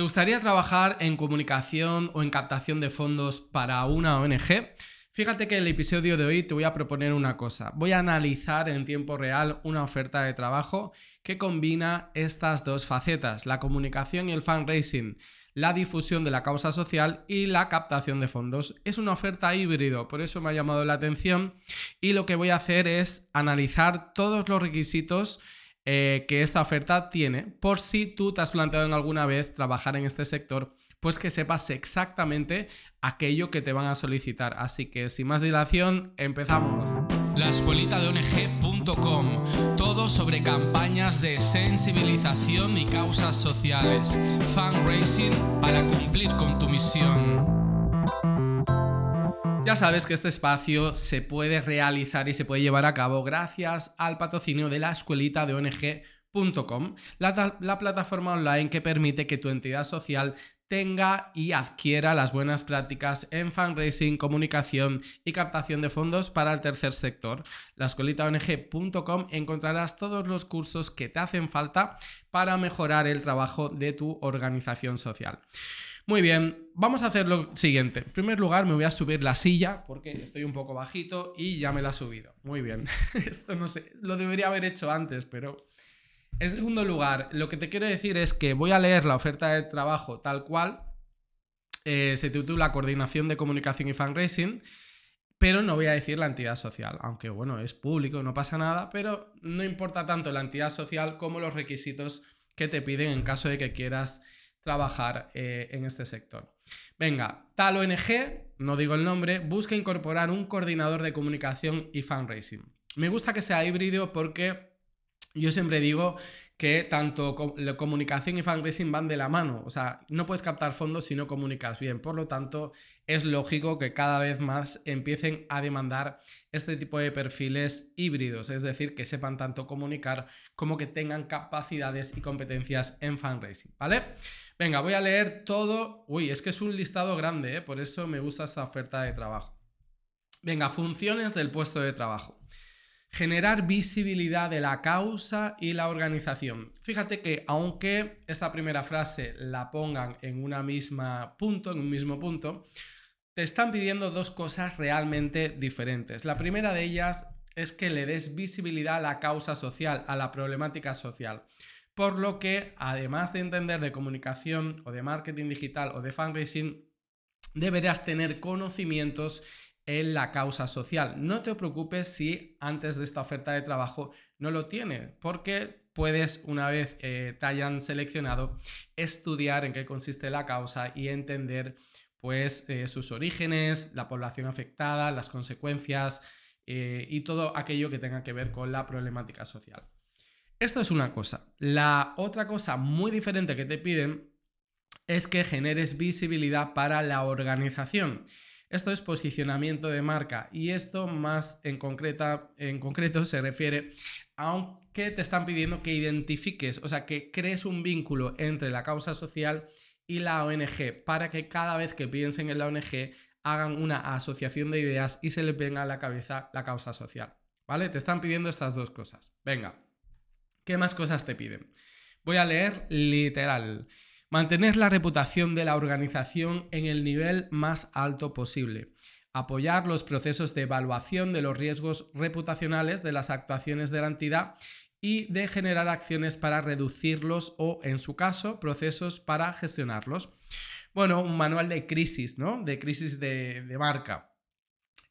¿Te gustaría trabajar en comunicación o en captación de fondos para una ONG? Fíjate que en el episodio de hoy te voy a proponer una cosa. Voy a analizar en tiempo real una oferta de trabajo que combina estas dos facetas, la comunicación y el fundraising, la difusión de la causa social y la captación de fondos. Es una oferta híbrido, por eso me ha llamado la atención y lo que voy a hacer es analizar todos los requisitos eh, que esta oferta tiene, por si tú te has planteado en alguna vez trabajar en este sector, pues que sepas exactamente aquello que te van a solicitar. Así que sin más dilación, empezamos. La escuelita de ONG.com, todo sobre campañas de sensibilización y causas sociales, fundraising para cumplir con tu misión. Ya sabes que este espacio se puede realizar y se puede llevar a cabo gracias al patrocinio de la escuelita de ONG.com, la, la, plataforma online que permite que tu entidad social tenga y adquiera las buenas prácticas en fundraising, comunicación y captación de fondos para el tercer sector. La escuelitaong.com encontrarás todos los cursos que te hacen falta para mejorar el trabajo de tu organización social. Muy bien, vamos a hacer lo siguiente. En primer lugar, me voy a subir la silla porque estoy un poco bajito y ya me la he subido. Muy bien. Esto no sé, lo debería haber hecho antes, pero... En segundo lugar, lo que te quiero decir es que voy a leer la oferta de trabajo tal cual. Eh, se titula Coordinación de Comunicación y Fundraising, pero no voy a decir la entidad social, aunque bueno, es público, no pasa nada, pero no importa tanto la entidad social como los requisitos que te piden en caso de que quieras trabajar eh, en este sector. Venga, tal ONG, no digo el nombre, busca incorporar un coordinador de comunicación y fundraising. Me gusta que sea híbrido porque yo siempre digo que tanto comunicación y fundraising van de la mano. O sea, no puedes captar fondos si no comunicas bien. Por lo tanto, es lógico que cada vez más empiecen a demandar este tipo de perfiles híbridos, es decir, que sepan tanto comunicar como que tengan capacidades y competencias en fundraising, ¿vale? Venga, voy a leer todo. Uy, es que es un listado grande, ¿eh? por eso me gusta esta oferta de trabajo. Venga, funciones del puesto de trabajo. Generar visibilidad de la causa y la organización. Fíjate que aunque esta primera frase la pongan en una misma punto, en un mismo punto, te están pidiendo dos cosas realmente diferentes. La primera de ellas es que le des visibilidad a la causa social, a la problemática social. Por lo que, además de entender de comunicación o de marketing digital o de fundraising, deberás tener conocimientos en la causa social. No te preocupes si antes de esta oferta de trabajo no lo tiene, porque puedes, una vez eh, te hayan seleccionado, estudiar en qué consiste la causa y entender pues eh, sus orígenes, la población afectada, las consecuencias eh, y todo aquello que tenga que ver con la problemática social. Esto es una cosa. La otra cosa muy diferente que te piden es que generes visibilidad para la organización. Esto es posicionamiento de marca y esto más en, concreta, en concreto se refiere a que te están pidiendo que identifiques, o sea, que crees un vínculo entre la causa social y la ONG para que cada vez que piensen en la ONG hagan una asociación de ideas y se les venga a la cabeza la causa social. ¿Vale? Te están pidiendo estas dos cosas. Venga, ¿qué más cosas te piden? Voy a leer literal. Mantener la reputación de la organización en el nivel más alto posible. Apoyar los procesos de evaluación de los riesgos reputacionales de las actuaciones de la entidad y de generar acciones para reducirlos o, en su caso, procesos para gestionarlos. Bueno, un manual de crisis, ¿no? De crisis de, de marca.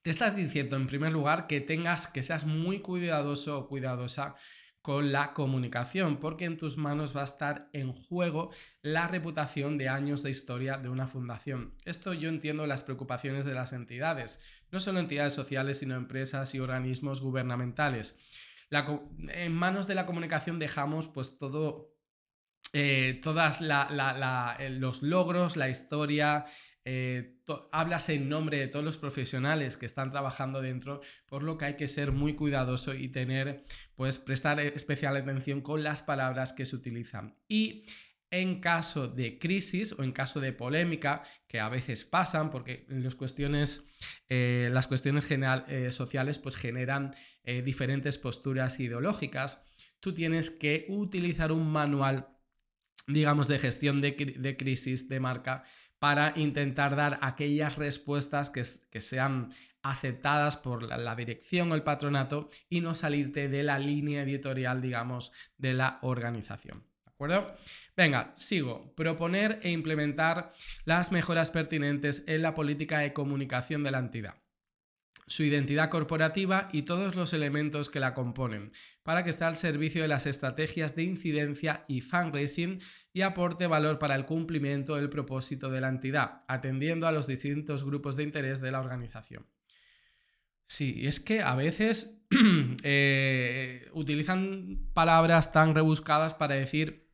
Te estás diciendo, en primer lugar, que tengas, que seas muy cuidadoso o cuidadosa con la comunicación, porque en tus manos va a estar en juego la reputación de años de historia de una fundación. Esto yo entiendo las preocupaciones de las entidades, no solo entidades sociales, sino empresas y organismos gubernamentales. en manos de la comunicación dejamos pues todo eh, todas los logros, la historia, eh, hablas en nombre de todos los profesionales que están trabajando dentro, por lo que hay que ser muy cuidadoso y tener, pues prestar especial atención con las palabras que se utilizan. Y en caso de crisis o en caso de polémica, que a veces pasan, porque las cuestiones, eh, las cuestiones eh, sociales pues generan diferentes posturas ideológicas, tú tienes que utilizar un manual digamos, de gestión de, crisis de marca para intentar dar aquellas respuestas que, sean aceptadas por la, dirección o el patronato y no salirte de la línea editorial, digamos, de la organización. ¿De acuerdo? Venga, sigo. Proponer e implementar las mejoras pertinentes en la política de comunicación de la entidad su identidad corporativa y todos los elementos que la componen, para que esté al servicio de las estrategias de incidencia y fundraising y aporte valor para el cumplimiento del propósito de la entidad, atendiendo a los distintos grupos de interés de la organización. Sí, es que a veces eh, utilizan palabras tan rebuscadas para decir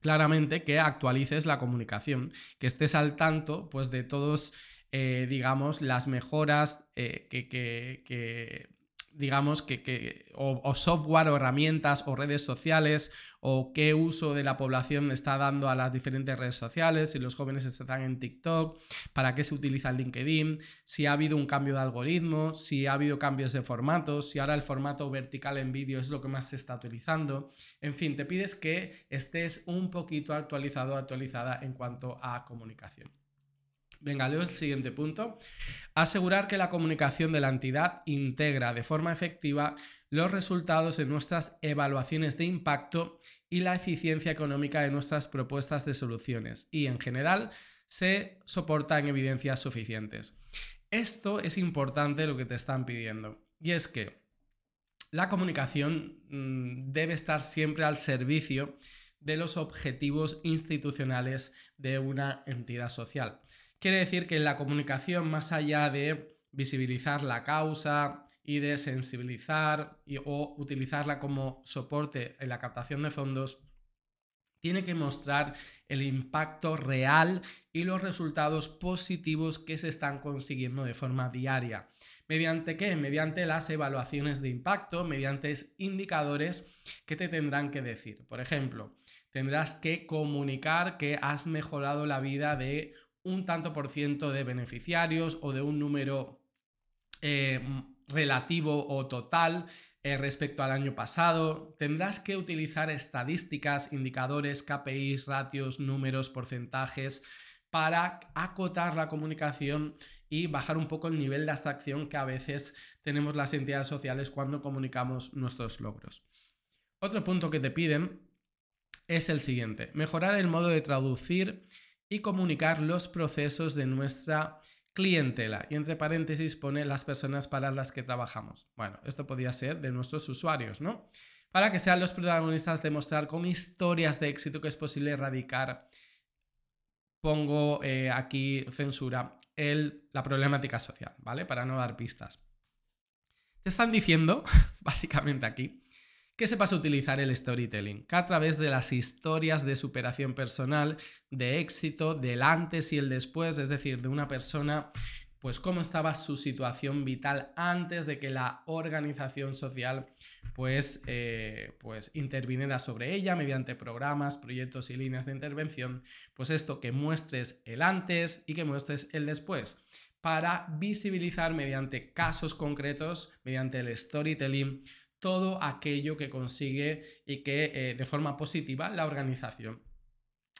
claramente que actualices la comunicación, que estés al tanto pues, de todos eh, digamos, las mejoras eh, que, digamos, que, o, software o herramientas o redes sociales o qué uso de la población está dando a las diferentes redes sociales, si los jóvenes están en TikTok, para qué se utiliza el LinkedIn, si ha habido un cambio de algoritmo, si ha habido cambios de formatos, si ahora el formato vertical en vídeo es lo que más se está utilizando. En fin, te pides que estés un poquito actualizado, actualizada en cuanto a comunicación. Venga, leo el siguiente punto. Asegurar que la comunicación de la entidad integra de forma efectiva los resultados de nuestras evaluaciones de impacto y la eficiencia económica de nuestras propuestas de soluciones y, en general, se soporta en evidencias suficientes. Esto es importante lo que te están pidiendo. Y es que la comunicación mm, debe estar siempre al servicio de los objetivos institucionales de una entidad social. Quiere decir que la comunicación, más allá de visibilizar la causa y de sensibilizar o utilizarla como soporte en la captación de fondos, tiene que mostrar el impacto real y los resultados positivos que se están consiguiendo de forma diaria. ¿Mediante qué? Mediante las evaluaciones de impacto, mediante indicadores que te tendrán que decir. Por ejemplo, tendrás que comunicar que has mejorado la vida de un tanto por ciento de beneficiarios o de un número eh, relativo o total eh, respecto al año pasado. Tendrás que utilizar estadísticas, indicadores, KPIs, ratios, números, porcentajes para acotar la comunicación y bajar un poco el nivel de abstracción que a veces tenemos las entidades sociales cuando comunicamos nuestros logros. Otro punto que te piden es el siguiente, mejorar el modo de traducir y comunicar los procesos de nuestra clientela. Y entre paréntesis pone las personas para las que trabajamos. Bueno, esto podría ser de nuestros usuarios, ¿no? Para que sean los protagonistas de mostrar con historias de éxito que es posible erradicar, pongo eh, aquí censura, el, la problemática social, ¿vale? Para no dar pistas. Te están diciendo, básicamente aquí, que sepas utilizar el storytelling, que a través de las historias de superación personal, de éxito, del antes y el después, es decir, de una persona, pues cómo estaba su situación vital antes de que la organización social pues, eh, pues interviniera sobre ella mediante programas, proyectos y líneas de intervención, pues esto que muestres el antes y que muestres el después. Para visibilizar mediante casos concretos, mediante el storytelling, todo aquello que consigue y que eh, de forma positiva la organización.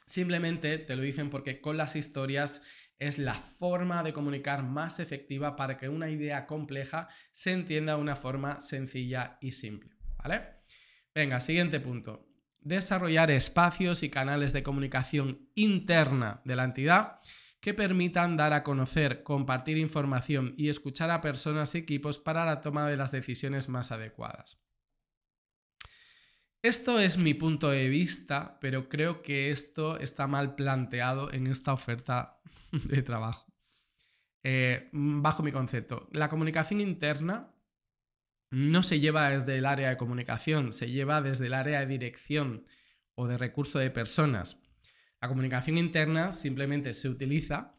Simplemente te lo dicen porque con las historias es la forma de comunicar más efectiva para que una idea compleja se entienda de una forma sencilla y simple. ¿Vale? Venga, siguiente punto. Desarrollar espacios y canales de comunicación interna de la entidad que permitan dar a conocer, compartir información y escuchar a personas y equipos para la toma de las decisiones más adecuadas. Esto es mi punto de vista, pero creo que esto está mal planteado en esta oferta de trabajo. Eh, bajo mi concepto, la comunicación interna no se lleva desde el área de comunicación, se lleva desde el área de dirección o de recurso de personas. La comunicación interna simplemente se utiliza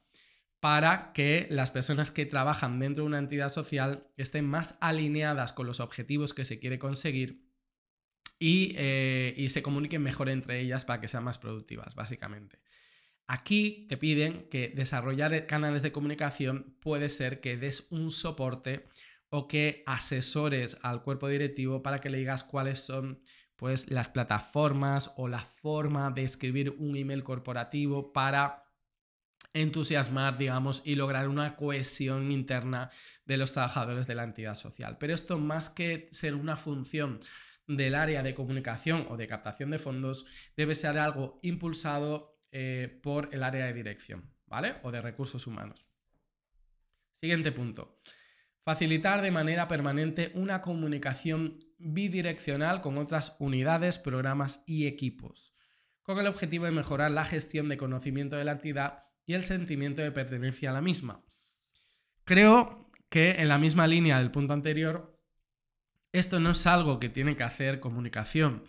para que las personas que trabajan dentro de una entidad social estén más alineadas con los objetivos que se quiere conseguir y, eh, se comuniquen mejor entre ellas para que sean más productivas, básicamente. Aquí te piden que desarrollar canales de comunicación puede ser que des un soporte o que asesores al cuerpo directivo para que le digas cuáles son pues las plataformas o la forma de escribir un email corporativo para entusiasmar, digamos, y lograr una cohesión interna de los trabajadores de la entidad social. Pero esto más que ser una función del área de comunicación o de captación de fondos, debe ser algo impulsado eh, por el área de dirección, ¿vale? O de recursos humanos. Siguiente punto. Facilitar de manera permanente una comunicación bidireccional con otras unidades, programas y equipos, con el objetivo de mejorar la gestión de conocimiento de la entidad y el sentimiento de pertenencia a la misma. Creo que en la misma línea del punto anterior, esto no es algo que tiene que hacer comunicación,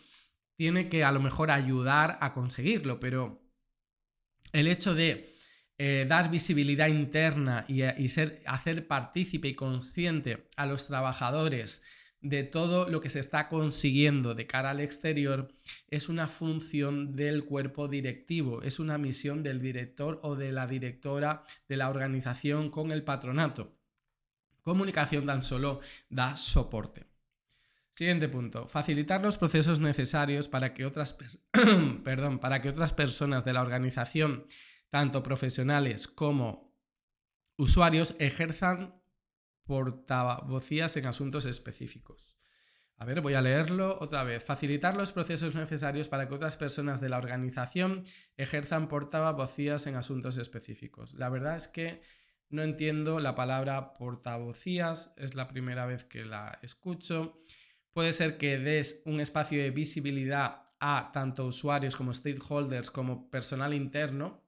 tiene que a lo mejor ayudar a conseguirlo, pero el hecho de eh, dar visibilidad interna y, y ser, hacer partícipe y consciente a los trabajadores de todo lo que se está consiguiendo de cara al exterior es una función del cuerpo directivo, es una misión del director o de la directora de la organización con el patronato. Comunicación tan solo da soporte. Siguiente punto. Facilitar los procesos necesarios para que otras, perdón, para que otras personas de la organización, tanto profesionales como usuarios, ejerzan portavocías en asuntos específicos. A ver, voy a leerlo otra vez. Facilitar los procesos necesarios para que otras personas de la organización ejerzan portavocías en asuntos específicos. La verdad es que no entiendo la palabra portavocías, es la primera vez que la escucho. Puede ser que des un espacio de visibilidad a tanto usuarios como stakeholders como personal interno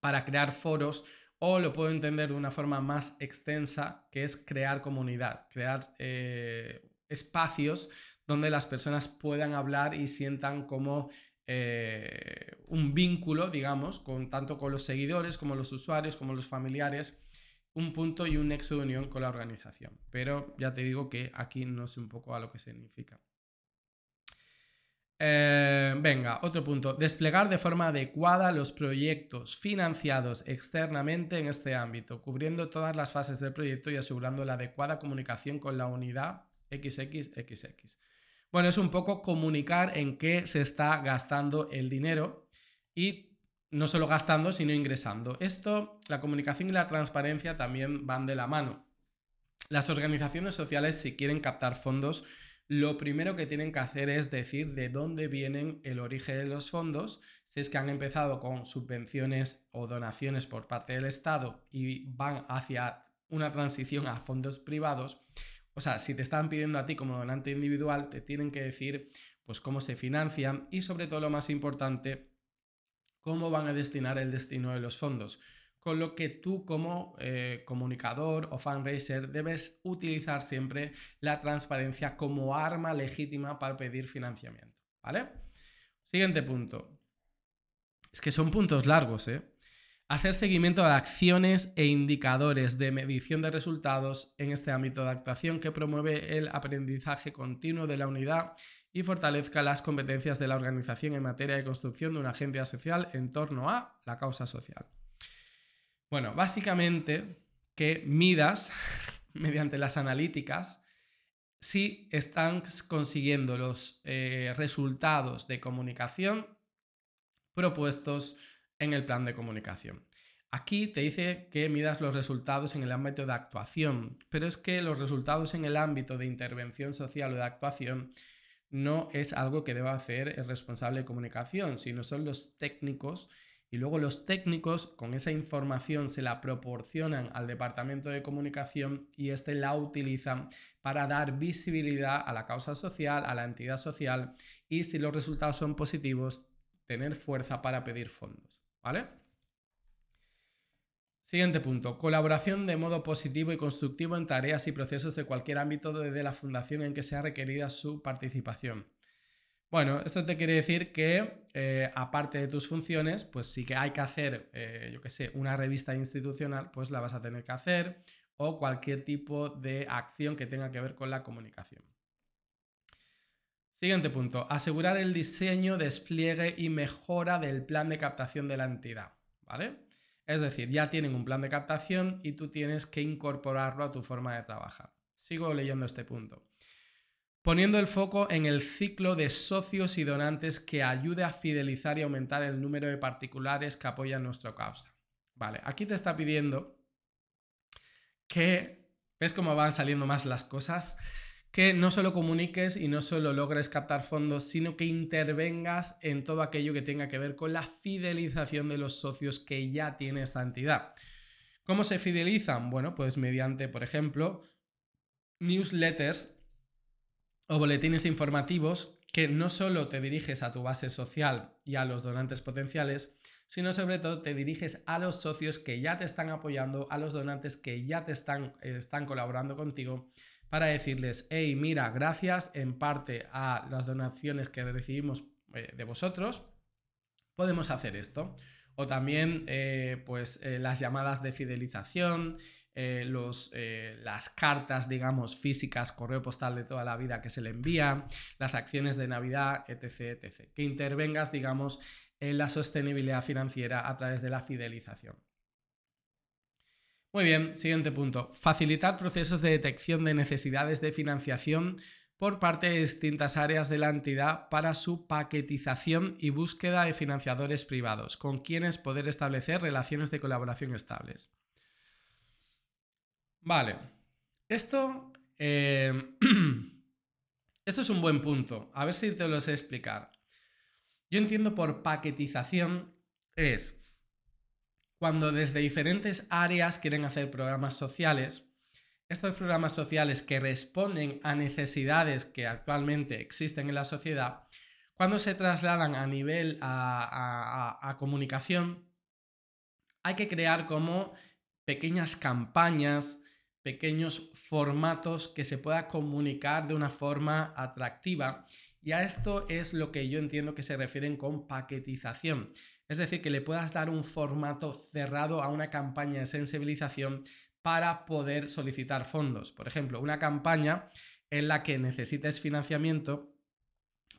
para crear foros o lo puedo entender de una forma más extensa, que es crear comunidad, crear eh, espacios donde las personas puedan hablar y sientan como eh, un vínculo, digamos, con, tanto con los seguidores como los usuarios, como los familiares, un punto y un nexo de unión con la organización. Pero ya te digo que aquí no sé un poco a lo que significa. Eh, venga, otro punto. Desplegar de forma adecuada los proyectos financiados externamente en este ámbito, cubriendo todas las fases del proyecto y asegurando la adecuada comunicación con la unidad XXXX. Bueno, es un poco comunicar en qué se está gastando el dinero y no solo gastando, sino ingresando. Esto, la comunicación y la transparencia también van de la mano. Las organizaciones sociales, si quieren captar fondos, lo primero que tienen que hacer es decir de dónde vienen el origen de los fondos, si es que han empezado con subvenciones o donaciones por parte del Estado y van hacia una transición a fondos privados. O sea, si te están pidiendo a ti como donante individual, te tienen que decir pues cómo se financian y sobre todo lo más importante, cómo van a destinar el destino de los fondos con lo que tú como eh, comunicador o fundraiser debes utilizar siempre la transparencia como arma legítima para pedir financiamiento. ¿Vale? Siguiente punto. Es que son puntos largos, ¿eh? Hacer seguimiento de acciones e indicadores de medición de resultados en este ámbito de actuación que promueve el aprendizaje continuo de la unidad y fortalezca las competencias de la organización en materia de construcción de una agencia social en torno a la causa social. Bueno, básicamente que midas mediante las analíticas si están consiguiendo los eh, resultados de comunicación propuestos en el plan de comunicación. Aquí te dice que midas los resultados en el ámbito de actuación, pero es que los resultados en el ámbito de intervención social o de actuación no es algo que deba hacer el responsable de comunicación, sino son los técnicos y luego los técnicos con esa información se la proporcionan al departamento de comunicación y este la utilizan para dar visibilidad a la causa social, a la entidad social y si los resultados son positivos, tener fuerza para pedir fondos. ¿Vale? Siguiente punto. Colaboración de modo positivo y constructivo en tareas y procesos de cualquier ámbito de la fundación en que sea requerida su participación. Bueno, esto te quiere decir que eh, aparte de tus funciones, pues sí que hay que hacer, eh, yo qué sé, una revista institucional, pues la vas a tener que hacer o cualquier tipo de acción que tenga que ver con la comunicación. Siguiente punto, asegurar el diseño, despliegue y mejora del plan de captación de la entidad, ¿vale? Es decir, ya tienen un plan de captación y tú tienes que incorporarlo a tu forma de trabajar. Sigo leyendo este punto. Poniendo el foco en el ciclo de socios y donantes que ayude a fidelizar y aumentar el número de particulares que apoyan nuestra causa. Vale, aquí te está pidiendo que, ¿ves cómo van saliendo más las cosas? Que no solo comuniques y no solo logres captar fondos, sino que intervengas en todo aquello que tenga que ver con la fidelización de los socios que ya tiene esta entidad. ¿Cómo se fidelizan? Bueno, pues mediante, por ejemplo, newsletters o boletines informativos que no solo te diriges a tu base social y a los donantes potenciales, sino sobre todo te diriges a los socios que ya te están apoyando, a los donantes que ya te están, están colaborando contigo para decirles, hey, mira, gracias en parte a las donaciones que recibimos eh, de vosotros, podemos hacer esto. O también, eh, pues, eh, las llamadas de fidelización, eh, eh, las cartas, digamos, físicas, correo postal de toda la vida que se le envía, las acciones de Navidad, etc., etc. Que intervengas, digamos, en la sostenibilidad financiera a través de la fidelización. Muy bien, siguiente punto. Facilitar procesos de detección de necesidades de financiación por parte de distintas áreas de la entidad para su paquetización y búsqueda de financiadores privados, con quienes poder establecer relaciones de colaboración estables. Vale. Esto. Eh, esto es un buen punto. A ver si te lo sé explicar. Yo entiendo por paquetización es cuando desde diferentes áreas quieren hacer programas sociales. Estos programas sociales que responden a necesidades que actualmente existen en la sociedad, cuando se trasladan a nivel a comunicación, hay que crear como pequeñas campañas, pequeños formatos que se pueda comunicar de una forma atractiva. Y a esto es lo que yo entiendo que se refieren con paquetización. Es decir, que le puedas dar un formato cerrado a una campaña de sensibilización para poder solicitar fondos. Por ejemplo, una campaña en la que necesites financiamiento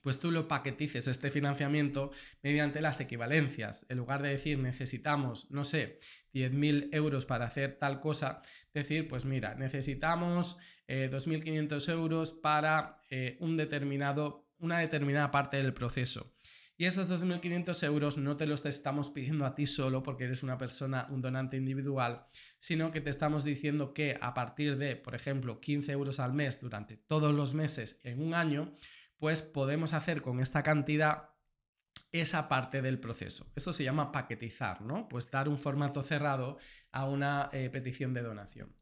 pues tú lo paquetices este financiamiento mediante las equivalencias. En lugar de decir necesitamos, no sé, 10.000 euros para hacer tal cosa, decir, pues mira, necesitamos 2.500 eh, euros para eh, un determinado, una determinada parte del proceso. Y esos 2.500 euros no te los estamos pidiendo a ti solo porque eres una persona, un donante individual, sino que te estamos diciendo que a partir de, por ejemplo, 15 euros al mes durante todos los meses en un año, pues podemos hacer con esta cantidad esa parte del proceso. Esto se llama paquetizar, ¿no? Pues dar un formato cerrado a una eh, petición de donación.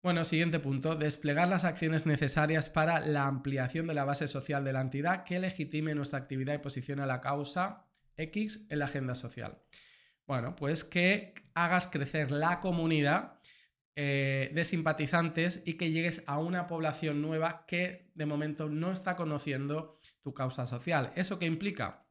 Bueno, siguiente punto, desplegar las acciones necesarias para la ampliación de la base social de la entidad que legitime nuestra actividad y posicione a la causa X en la agenda social. Bueno, pues que hagas crecer la comunidad eh, de simpatizantes y que llegues a una población nueva que de momento no está conociendo tu causa social. ¿Eso qué implica?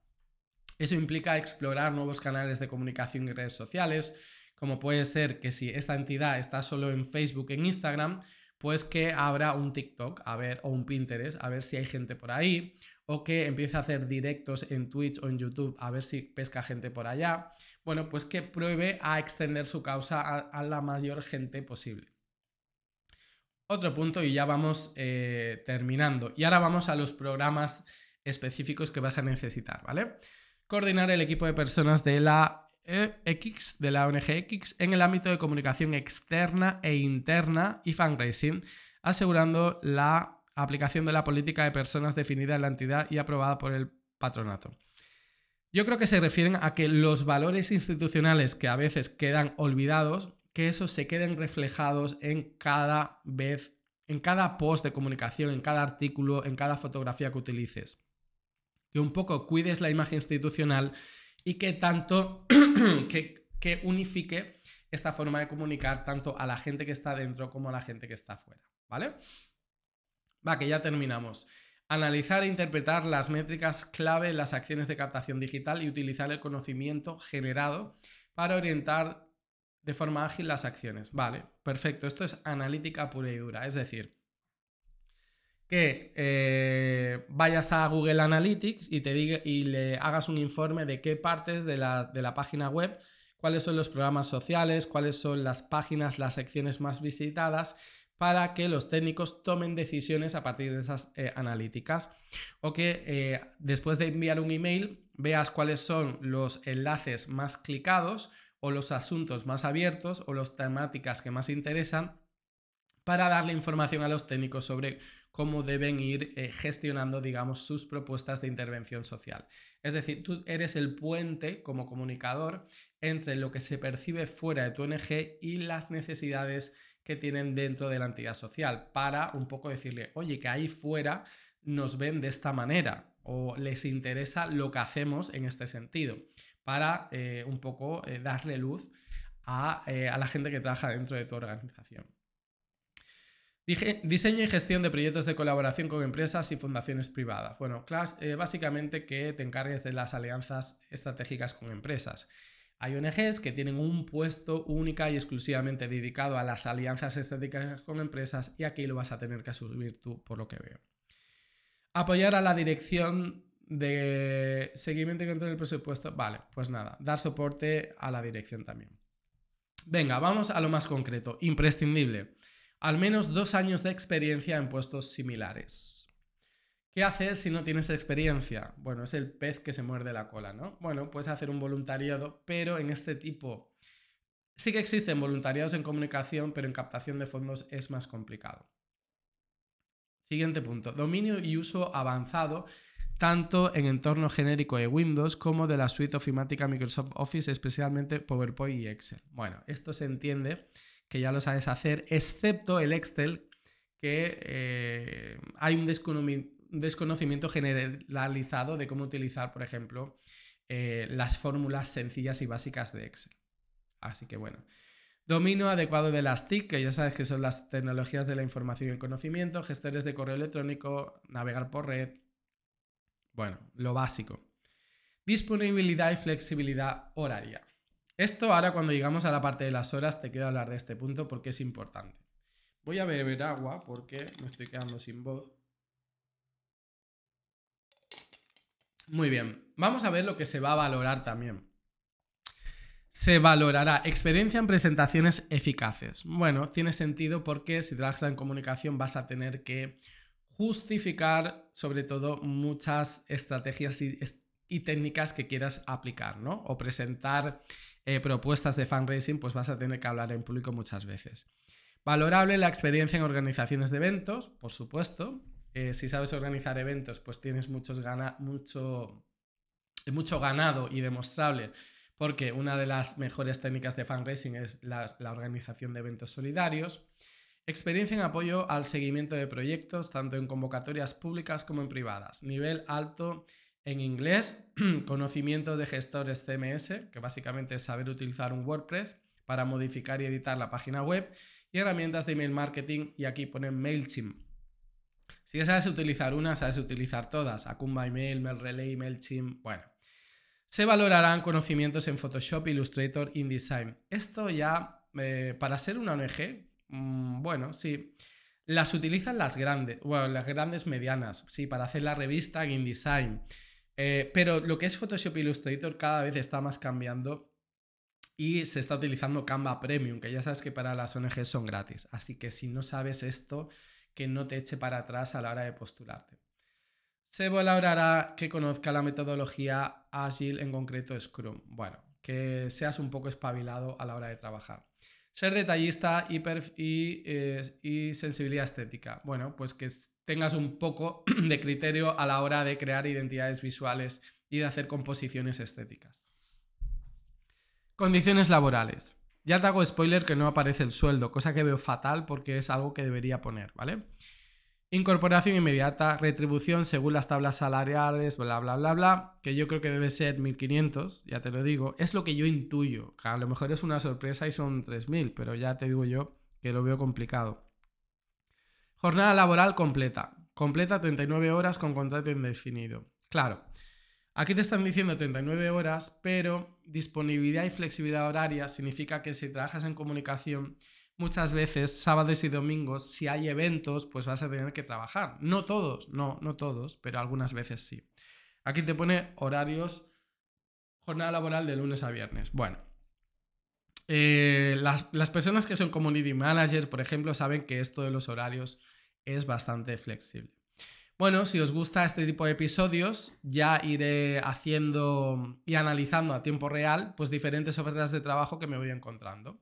Eso implica explorar nuevos canales de comunicación y redes sociales, como puede ser que si esta entidad está solo en Facebook, en Instagram, pues que abra un TikTok, a ver, o un Pinterest, a ver si hay gente por ahí, o que empiece a hacer directos en Twitch o en YouTube, a ver si pesca gente por allá, bueno, pues que pruebe a extender su causa a, la mayor gente posible. Otro punto y ya vamos eh, terminando. Y ahora vamos a los programas específicos que vas a necesitar, ¿vale? Coordinar el equipo de personas de la eh, X, de la ONG X, en el ámbito de comunicación externa e interna y fundraising, asegurando la aplicación de la política de personas definida en la entidad y aprobada por el patronato. Yo creo que se refieren a que los valores institucionales que a veces quedan olvidados, que esos se queden reflejados en cada vez, en cada post de comunicación, en cada artículo, en cada fotografía que utilices. Que un poco cuides la imagen institucional y que tanto que, que unifique esta forma de comunicar tanto a la gente que está dentro como a la gente que está fuera. ¿Vale? Va, que ya terminamos. Analizar e interpretar las métricas clave en las acciones de captación digital y utilizar el conocimiento generado para orientar de forma ágil las acciones. Vale, perfecto. Esto es analítica pura y dura. Es decir, que eh, vayas a Google Analytics y, te diga, y le hagas un informe de qué partes de la, de la página web, cuáles son los programas sociales, cuáles son las páginas, las secciones más visitadas para que los técnicos tomen decisiones a partir de esas eh, analíticas. O que eh, después de enviar un email veas cuáles son los enlaces más clicados o los asuntos más abiertos o las temáticas que más interesan para darle información a los técnicos sobre cómo deben ir eh, gestionando, digamos, sus propuestas de intervención social. Es decir, tú eres el puente como comunicador entre lo que se percibe fuera de tu ONG y las necesidades que tienen dentro de la entidad social, para un poco decirle, oye, que ahí fuera nos ven de esta manera o les interesa lo que hacemos en este sentido, para eh, un poco eh, darle luz a, a la gente que trabaja dentro de tu organización. Diseño y gestión de proyectos de colaboración con empresas y fundaciones privadas. Bueno, Class, eh, básicamente que te encargues de las alianzas estratégicas con empresas. Hay ONGs que tienen un puesto única y exclusivamente dedicado a las alianzas estratégicas con empresas y aquí lo vas a tener que subir tú, por lo que veo. Apoyar a la dirección de seguimiento y control del presupuesto. Vale, pues nada, dar soporte a la dirección también. Venga, vamos a lo más concreto. Imprescindible al menos dos años de experiencia en puestos similares. ¿Qué hacer si no tienes experiencia? Bueno, es el pez que se muerde la cola, ¿no? Bueno, puedes hacer un voluntariado, pero en este tipo sí que existen voluntariados en comunicación, pero en captación de fondos es más complicado. Siguiente punto, dominio y uso avanzado tanto en entorno genérico de Windows como de la suite ofimática Microsoft Office, especialmente PowerPoint y Excel. Bueno, esto se entiende que ya lo sabes hacer, excepto el Excel, que eh, hay un desconocimiento generalizado de cómo utilizar, por ejemplo, eh, las fórmulas sencillas y básicas de Excel. Así que bueno. Dominio adecuado de las TIC, que ya sabes que son las tecnologías de la información y el conocimiento, gestores de correo electrónico, navegar por red. Bueno, lo básico. Disponibilidad y flexibilidad horaria. Esto ahora cuando llegamos a la parte de las horas te quiero hablar de este punto porque es importante. Voy a beber agua porque me estoy quedando sin voz. Muy bien, vamos a ver lo que se va a valorar también. Se valorará experiencia en presentaciones eficaces. Bueno, tiene sentido porque si trabajas en comunicación vas a tener que justificar sobre todo muchas estrategias y, y técnicas que quieras aplicar, ¿no? O presentar eh, propuestas de fundraising, pues vas a tener que hablar en público muchas veces. Valorable la experiencia en organizaciones de eventos, por supuesto. Eh, si sabes organizar eventos, pues tienes mucho ganado y demostrable, porque una de las mejores técnicas de fundraising es la, la organización de eventos solidarios. Experiencia en apoyo al seguimiento de proyectos, tanto en convocatorias públicas como en privadas. Nivel alto en inglés, conocimiento de gestores CMS, que básicamente es saber utilizar un WordPress para modificar y editar la página web, y herramientas de email marketing, y aquí ponen MailChimp. Si sabes utilizar una, sabes utilizar todas, Akumba Email, MailRelay, MailChimp, bueno. Se valorarán conocimientos en Photoshop, Illustrator, InDesign. Esto ya, eh, para ser una ONG, mm, bueno, sí. Las utilizan las grandes, bueno, las grandes medianas, sí, para hacer la revista en InDesign. Eh, pero lo que es Photoshop Illustrator cada vez está más cambiando y se está utilizando Canva Premium, que ya sabes que para las ONGs son gratis. Así que si no sabes esto, que no te eche para atrás a la hora de postularte. Se valorará que conozca la metodología ágil, en concreto Scrum. Bueno, que seas un poco espabilado a la hora de trabajar. Ser detallista y, eh, y, sensibilidad estética. Bueno, pues que tengas un poco de criterio a la hora de crear identidades visuales y de hacer composiciones estéticas. Condiciones laborales. Ya te hago spoiler que no aparece el sueldo, cosa que veo fatal porque es algo que debería poner, ¿vale? Incorporación inmediata, retribución según las tablas salariales, bla, bla, bla, bla, que yo creo que debe ser 1.500, ya te lo digo. Es lo que yo intuyo, a lo mejor es una sorpresa y son 3.000, pero ya te digo yo que lo veo complicado. Jornada laboral completa. Completa 39 horas con contrato indefinido. Claro, aquí te están diciendo 39 horas, pero disponibilidad y flexibilidad horaria significa que si trabajas en comunicación muchas veces sábados y domingos, si hay eventos, pues vas a tener que trabajar. No todos, no, no todos, pero algunas veces sí. Aquí te pone horarios, jornada laboral de lunes a viernes. Bueno, Eh, las, las, personas que son community managers, por ejemplo, saben que esto de los horarios es bastante flexible. Bueno, si os gusta este tipo de episodios, ya iré haciendo y analizando a tiempo real pues diferentes ofertas de trabajo que me voy encontrando.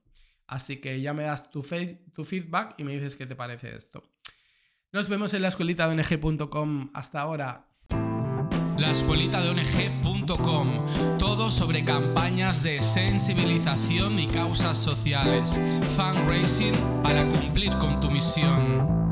Así que ya me das tu, tu feedback y me dices qué te parece esto. Nos vemos en la escuelita de ONG.com. Hasta ahora. La escuelita de ONG.com. Todo sobre campañas de sensibilización y causas sociales. Fundraising para cumplir con tu misión.